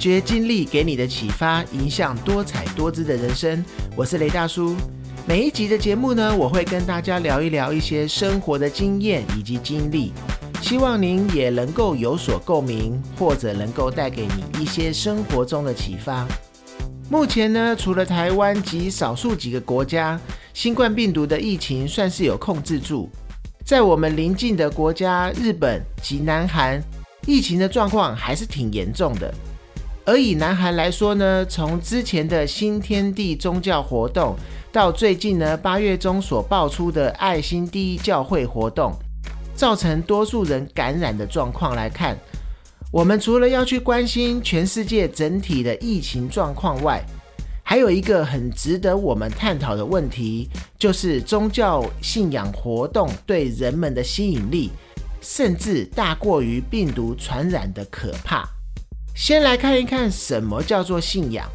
发掘经历给你的启发，影响多彩多姿的人生。我是雷大叔。每一集的节目呢，我会跟大家聊一聊一些生活的经验以及经历，希望您也能够有所共鸣，或者能够带给你一些生活中的启发。目前呢，除了台湾及少数几个国家，新冠病毒的疫情算是有控制住。在我们邻近的国家日本及南韩，疫情的状况还是挺严重的。而以南韩来说呢，从之前的新天地宗教活动，到最近呢八月中所爆出的爱心第一教会活动，造成多数人感染的状况来看，我们除了要去关心全世界整体的疫情状况外，还有一个很值得我们探讨的问题，就是宗教信仰活动对人们的吸引力，甚至大过于病毒传染的可怕。先来看一看什么叫做信仰。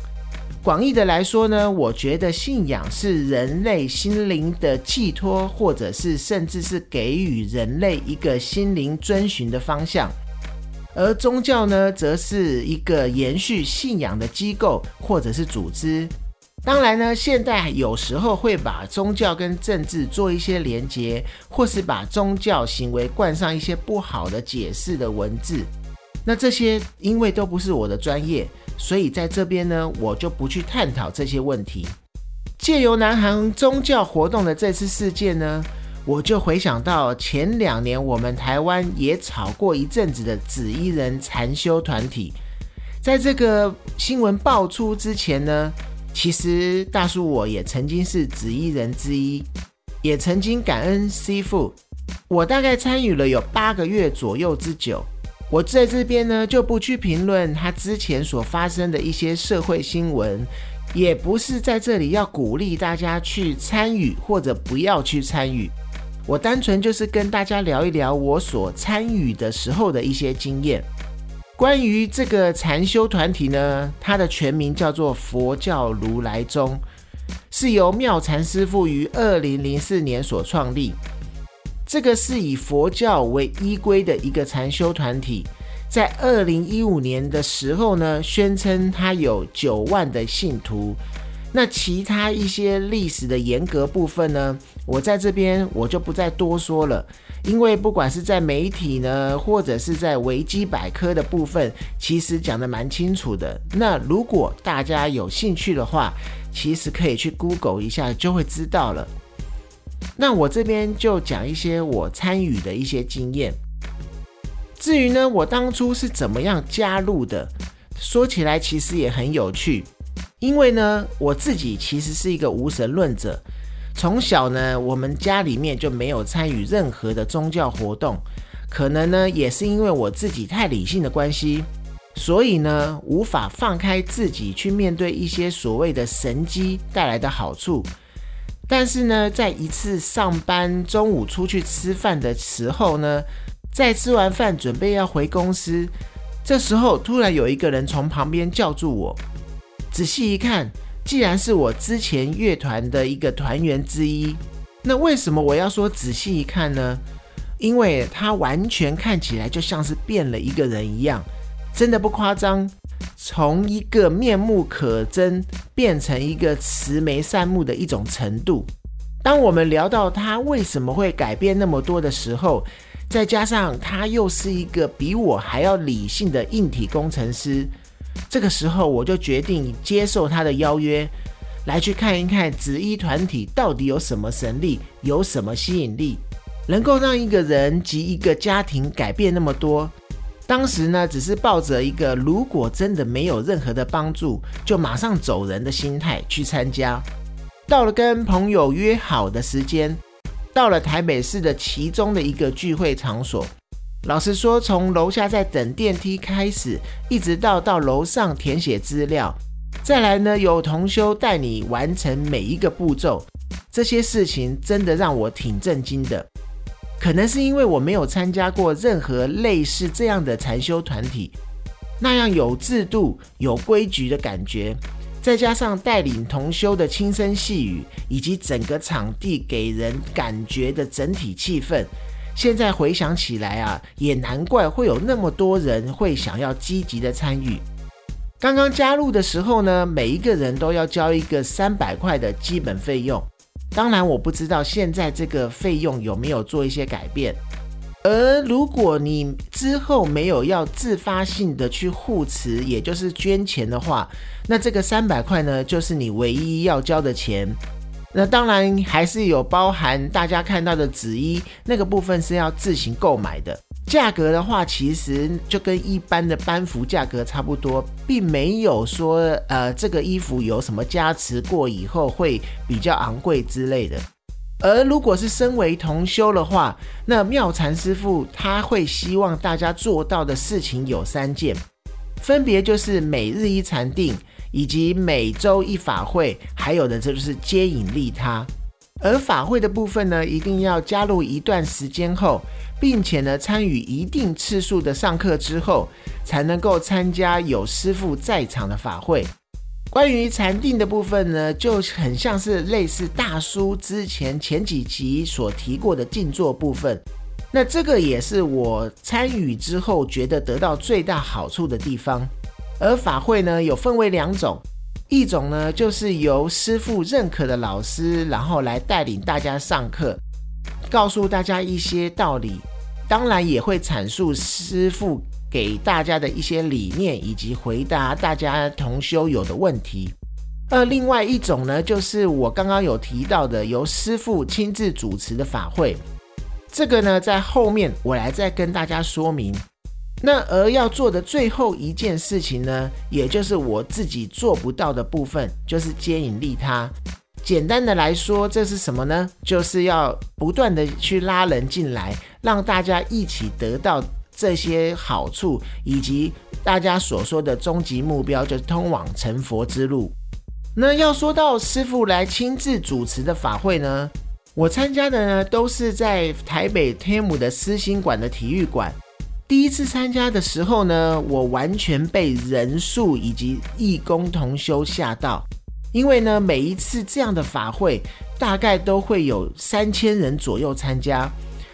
广义的来说呢，我觉得信仰是人类心灵的寄托，或者是甚至是给予人类一个心灵遵循的方向。而宗教呢，则是一个延续信仰的机构或者是组织。当然呢，现代有时候会把宗教跟政治做一些连结，或是把宗教行为冠上一些不好的解释的文字。那这些因为都不是我的专业，所以在这边呢，我就不去探讨这些问题。借由南韩宗教活动的这次事件呢。我就回想到前两年我们台湾也吵过一阵子的紫衣人禅修团体，在这个新闻爆出之前呢，其实大叔我也曾经是紫衣人之一，也曾经感恩师父。我大概参与了有八个月左右之久，我在这边呢就不去评论他之前所发生的一些社会新闻，也不是在这里要鼓励大家去参与或者不要去参与。我单纯就是跟大家聊一聊我所参与的时候的一些经验。关于这个禅修团体呢，它的全名叫做佛教如来宗，是由妙禅师父于二零零四年所创立。这个是以佛教为依归的一个禅修团体，在二零一五年的时候呢，宣称它有九万的信徒。那其他一些历史的严格部分呢，我在这边我就不再多说了，因为不管是在媒体呢，或者是在维基百科的部分，其实讲的蛮清楚的。那如果大家有兴趣的话，其实可以去 Google 一下，就会知道了。那我这边就讲一些我参与的一些经验。至于呢，我当初是怎么样加入的，说起来其实也很有趣。因为呢，我自己其实是一个无神论者，从小呢，我们家里面就没有参与任何的宗教活动，可能呢，也是因为我自己太理性的关系，所以呢，无法放开自己去面对一些所谓的神机带来的好处。但是呢，在一次上班中午出去吃饭的时候呢，在吃完饭准备要回公司，这时候突然有一个人从旁边叫住我。仔细一看，既然是我之前乐团的一个团员之一，那为什么我要说仔细一看呢？因为他完全看起来就像是变了一个人一样，真的不夸张，从一个面目可憎变成一个慈眉善目的一种程度。当我们聊到他为什么会改变那么多的时候，再加上他又是一个比我还要理性的硬体工程师。这个时候，我就决定接受他的邀约，来去看一看紫衣团体到底有什么神力，有什么吸引力，能够让一个人及一个家庭改变那么多。当时呢，只是抱着一个如果真的没有任何的帮助，就马上走人的心态去参加。到了跟朋友约好的时间，到了台北市的其中的一个聚会场所。老实说，从楼下在等电梯开始，一直到到楼上填写资料，再来呢有同修带你完成每一个步骤，这些事情真的让我挺震惊的。可能是因为我没有参加过任何类似这样的禅修团体，那样有制度、有规矩的感觉，再加上带领同修的轻声细语，以及整个场地给人感觉的整体气氛。现在回想起来啊，也难怪会有那么多人会想要积极的参与。刚刚加入的时候呢，每一个人都要交一个三百块的基本费用。当然，我不知道现在这个费用有没有做一些改变。而如果你之后没有要自发性的去护持，也就是捐钱的话，那这个三百块呢，就是你唯一要交的钱。那当然还是有包含大家看到的紫衣那个部分是要自行购买的。价格的话，其实就跟一般的班服价格差不多，并没有说呃这个衣服有什么加持过以后会比较昂贵之类的。而如果是身为同修的话，那妙禅师傅他会希望大家做到的事情有三件，分别就是每日一禅定，以及每周一法会，还有的这就是接引利他。而法会的部分呢，一定要加入一段时间后，并且呢参与一定次数的上课之后，才能够参加有师傅在场的法会。关于禅定的部分呢，就很像是类似大叔之前前几集所提过的静坐部分。那这个也是我参与之后觉得得到最大好处的地方。而法会呢，有分为两种，一种呢就是由师傅认可的老师，然后来带领大家上课，告诉大家一些道理，当然也会阐述师傅。给大家的一些理念，以及回答大家同修有的问题。而，另外一种呢，就是我刚刚有提到的，由师傅亲自主持的法会。这个呢，在后面我来再跟大家说明。那而要做的最后一件事情呢，也就是我自己做不到的部分，就是接引利他。简单的来说，这是什么呢？就是要不断的去拉人进来，让大家一起得到。这些好处，以及大家所说的终极目标，就是通往成佛之路。那要说到师傅来亲自主持的法会呢，我参加的呢都是在台北天母的私心馆的体育馆。第一次参加的时候呢，我完全被人数以及义工同修吓到，因为呢每一次这样的法会，大概都会有三千人左右参加。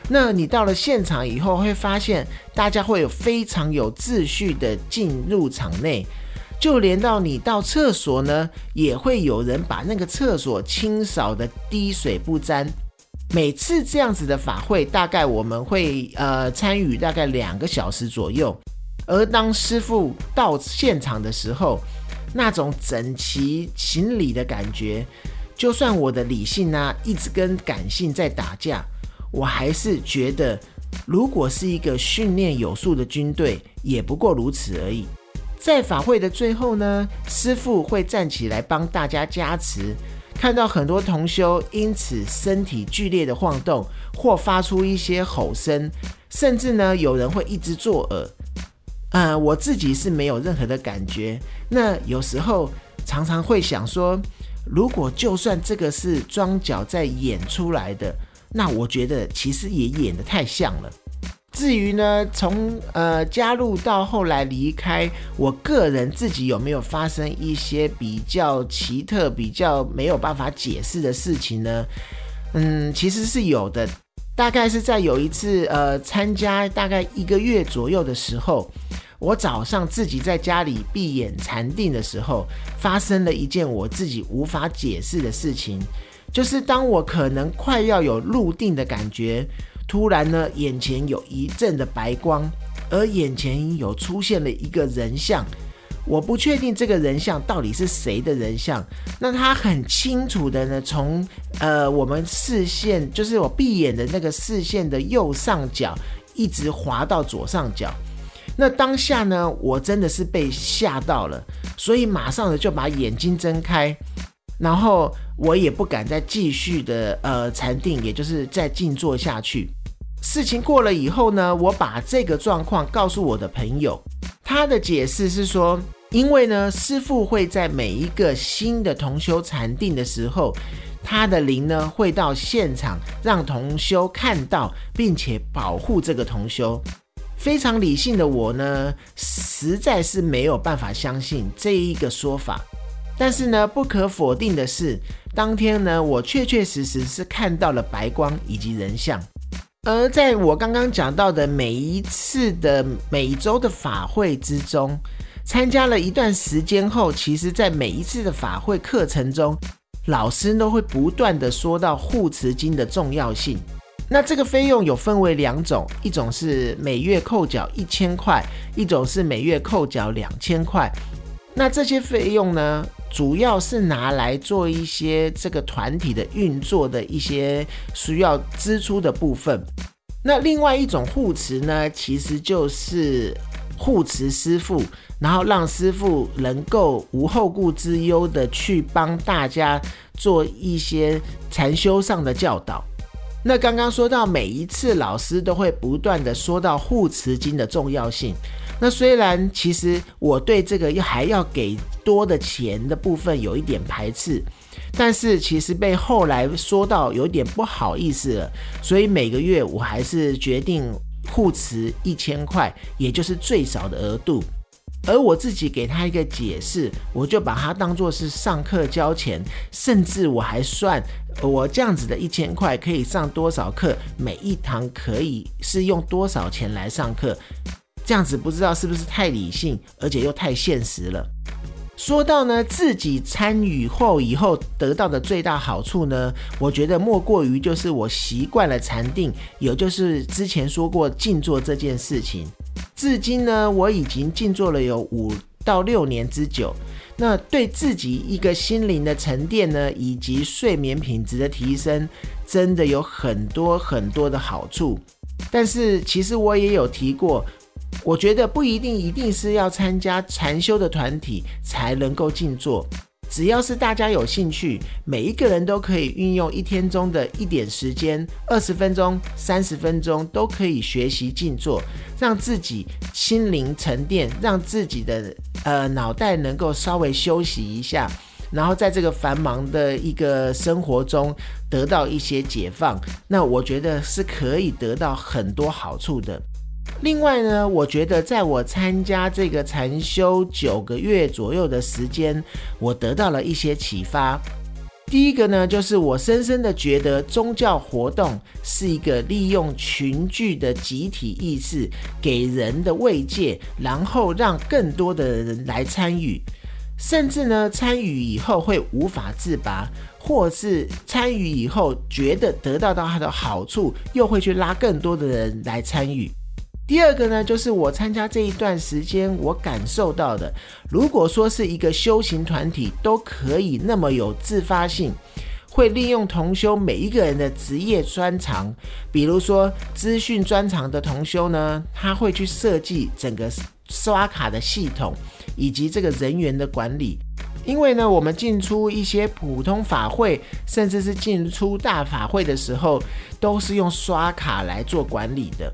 那你到了现场以后，会发现大家会有非常有秩序的进入场内，就连到你到厕所呢，也会有人把那个厕所清扫的滴水不沾。每次这样子的法会，大概我们会呃参与大概两个小时左右。而当师傅到现场的时候，那种整齐行礼的感觉，就算我的理性呢一直跟感性在打架。我还是觉得，如果是一个训练有素的军队，也不过如此而已。在法会的最后呢，师傅会站起来帮大家加持。看到很多同修因此身体剧烈的晃动，或发出一些吼声，甚至呢有人会一直作呕。呃，我自己是没有任何的感觉。那有时候常常会想说，如果就算这个是装脚在演出来的。那我觉得其实也演得太像了。至于呢，从呃加入到后来离开，我个人自己有没有发生一些比较奇特、比较没有办法解释的事情呢？嗯，其实是有的。大概是在有一次呃参加大概一个月左右的时候，我早上自己在家里闭眼禅定的时候，发生了一件我自己无法解释的事情。就是当我可能快要有入定的感觉，突然呢，眼前有一阵的白光，而眼前有出现了一个人像，我不确定这个人像到底是谁的人像。那他很清楚的呢，从呃我们视线，就是我闭眼的那个视线的右上角，一直滑到左上角。那当下呢，我真的是被吓到了，所以马上呢就把眼睛睁开。然后我也不敢再继续的呃禅定，也就是再静坐下去。事情过了以后呢，我把这个状况告诉我的朋友，他的解释是说，因为呢师傅会在每一个新的同修禅定的时候，他的灵呢会到现场让同修看到，并且保护这个同修。非常理性的我呢，实在是没有办法相信这一个说法。但是呢，不可否定的是，当天呢，我确确实实是看到了白光以及人像。而在我刚刚讲到的每一次的每一周的法会之中，参加了一段时间后，其实在每一次的法会课程中，老师都会不断的说到护持金的重要性。那这个费用有分为两种，一种是每月扣缴一千块，一种是每月扣缴两千块。那这些费用呢，主要是拿来做一些这个团体的运作的一些需要支出的部分。那另外一种护持呢，其实就是护持师傅，然后让师傅能够无后顾之忧的去帮大家做一些禅修上的教导。那刚刚说到，每一次老师都会不断的说到护持经的重要性。那虽然其实我对这个要还要给多的钱的部分有一点排斥，但是其实被后来说到有点不好意思了，所以每个月我还是决定互持一千块，也就是最少的额度。而我自己给他一个解释，我就把它当做是上课交钱，甚至我还算我这样子的一千块可以上多少课，每一堂可以是用多少钱来上课，这样子不知道是不是太理性，而且又太现实了。说到呢，自己参与后以后得到的最大好处呢，我觉得莫过于就是我习惯了禅定，也就是之前说过静坐这件事情。至今呢，我已经静坐了有五到六年之久。那对自己一个心灵的沉淀呢，以及睡眠品质的提升，真的有很多很多的好处。但是其实我也有提过，我觉得不一定一定是要参加禅修的团体才能够静坐。只要是大家有兴趣，每一个人都可以运用一天中的一点时间，二十分钟、三十分钟都可以学习静坐，让自己心灵沉淀，让自己的呃脑袋能够稍微休息一下，然后在这个繁忙的一个生活中得到一些解放。那我觉得是可以得到很多好处的。另外呢，我觉得在我参加这个禅修九个月左右的时间，我得到了一些启发。第一个呢，就是我深深的觉得宗教活动是一个利用群聚的集体意识给人的慰藉，然后让更多的人来参与，甚至呢参与以后会无法自拔，或是参与以后觉得得到到它的好处，又会去拉更多的人来参与。第二个呢，就是我参加这一段时间，我感受到的，如果说是一个修行团体都可以那么有自发性，会利用同修每一个人的职业专长，比如说资讯专长的同修呢，他会去设计整个刷卡的系统以及这个人员的管理，因为呢，我们进出一些普通法会，甚至是进出大法会的时候，都是用刷卡来做管理的。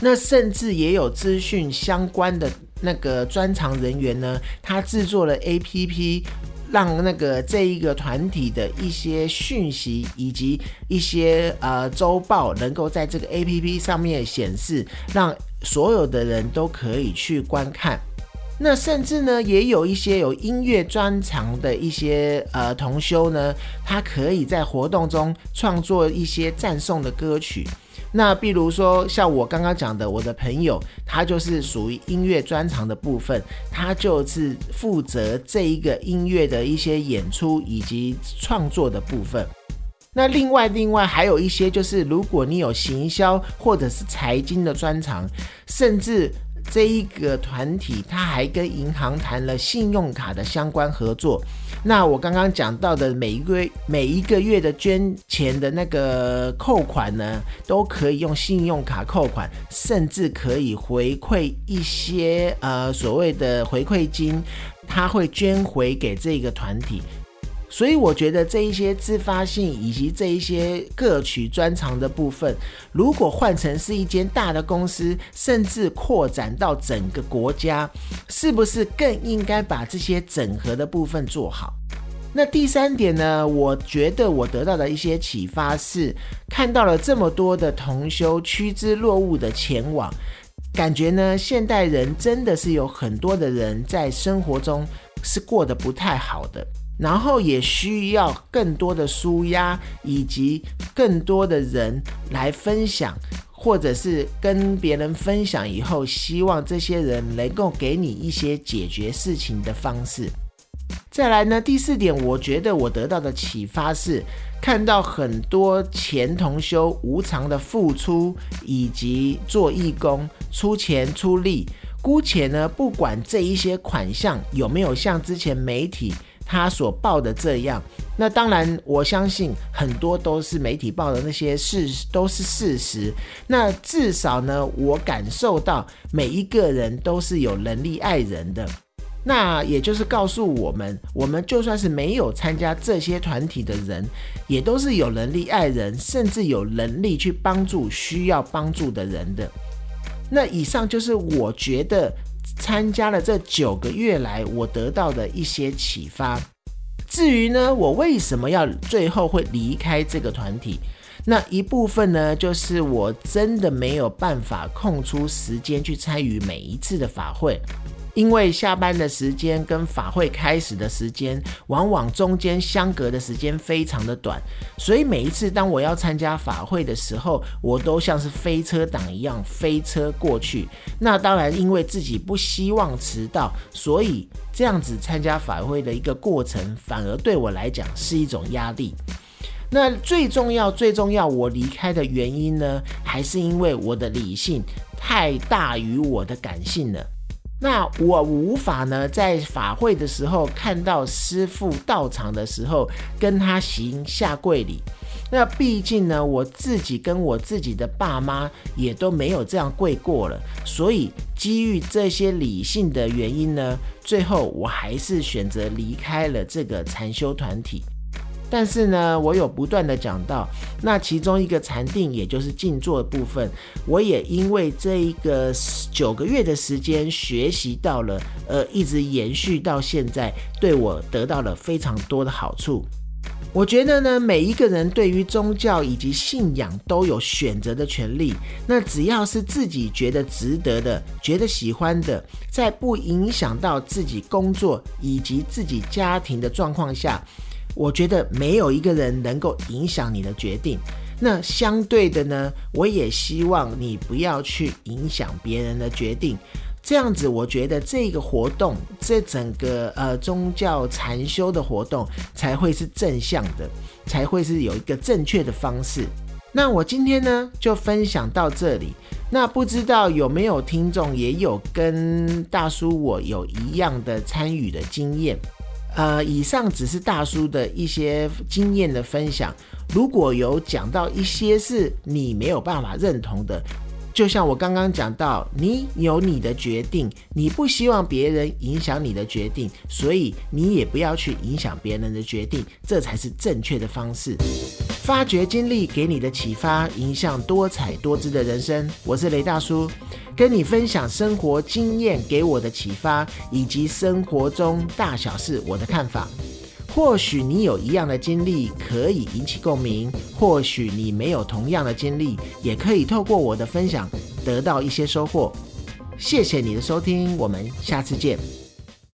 那甚至也有资讯相关的那个专长人员呢，他制作了 A P P，让那个这一个团体的一些讯息以及一些呃周报能够在这个 A P P 上面显示，让所有的人都可以去观看。那甚至呢，也有一些有音乐专长的一些呃同修呢，他可以在活动中创作一些赞颂的歌曲。那比如说像我刚刚讲的，我的朋友他就是属于音乐专长的部分，他就是负责这一个音乐的一些演出以及创作的部分。那另外另外还有一些就是，如果你有行销或者是财经的专长，甚至。这一个团体，他还跟银行谈了信用卡的相关合作。那我刚刚讲到的每一个每一个月的捐钱的那个扣款呢，都可以用信用卡扣款，甚至可以回馈一些呃所谓的回馈金，他会捐回给这个团体。所以我觉得这一些自发性以及这一些各取专长的部分，如果换成是一间大的公司，甚至扩展到整个国家，是不是更应该把这些整合的部分做好？那第三点呢？我觉得我得到的一些启发是，看到了这么多的同修趋之若鹜的前往，感觉呢，现代人真的是有很多的人在生活中是过得不太好的。然后也需要更多的舒压，以及更多的人来分享，或者是跟别人分享以后，希望这些人能够给你一些解决事情的方式。再来呢，第四点，我觉得我得到的启发是，看到很多前同修无偿的付出，以及做义工出钱出力，姑且呢，不管这一些款项有没有像之前媒体。他所报的这样，那当然我相信很多都是媒体报的那些事都是事实。那至少呢，我感受到每一个人都是有能力爱人的。那也就是告诉我们，我们就算是没有参加这些团体的人，也都是有能力爱人，甚至有能力去帮助需要帮助的人的。那以上就是我觉得。参加了这九个月来，我得到的一些启发。至于呢，我为什么要最后会离开这个团体？那一部分呢，就是我真的没有办法空出时间去参与每一次的法会。因为下班的时间跟法会开始的时间，往往中间相隔的时间非常的短，所以每一次当我要参加法会的时候，我都像是飞车党一样飞车过去。那当然，因为自己不希望迟到，所以这样子参加法会的一个过程，反而对我来讲是一种压力。那最重要、最重要，我离开的原因呢，还是因为我的理性太大于我的感性了。那我无法呢，在法会的时候看到师父到场的时候跟他行下跪礼。那毕竟呢，我自己跟我自己的爸妈也都没有这样跪过了，所以基于这些理性的原因呢，最后我还是选择离开了这个禅修团体。但是呢，我有不断的讲到，那其中一个禅定，也就是静坐的部分，我也因为这一个九个月的时间学习到了，呃，一直延续到现在，对我得到了非常多的好处。我觉得呢，每一个人对于宗教以及信仰都有选择的权利。那只要是自己觉得值得的、觉得喜欢的，在不影响到自己工作以及自己家庭的状况下。我觉得没有一个人能够影响你的决定。那相对的呢，我也希望你不要去影响别人的决定。这样子，我觉得这个活动，这整个呃宗教禅修的活动才会是正向的，才会是有一个正确的方式。那我今天呢就分享到这里。那不知道有没有听众也有跟大叔我有一样的参与的经验？呃，以上只是大叔的一些经验的分享。如果有讲到一些是你没有办法认同的，就像我刚刚讲到，你有你的决定，你不希望别人影响你的决定，所以你也不要去影响别人的决定，这才是正确的方式。发掘经历给你的启发，影响多彩多姿的人生。我是雷大叔，跟你分享生活经验给我的启发，以及生活中大小事我的看法。或许你有一样的经历可以引起共鸣，或许你没有同样的经历，也可以透过我的分享得到一些收获。谢谢你的收听，我们下次见。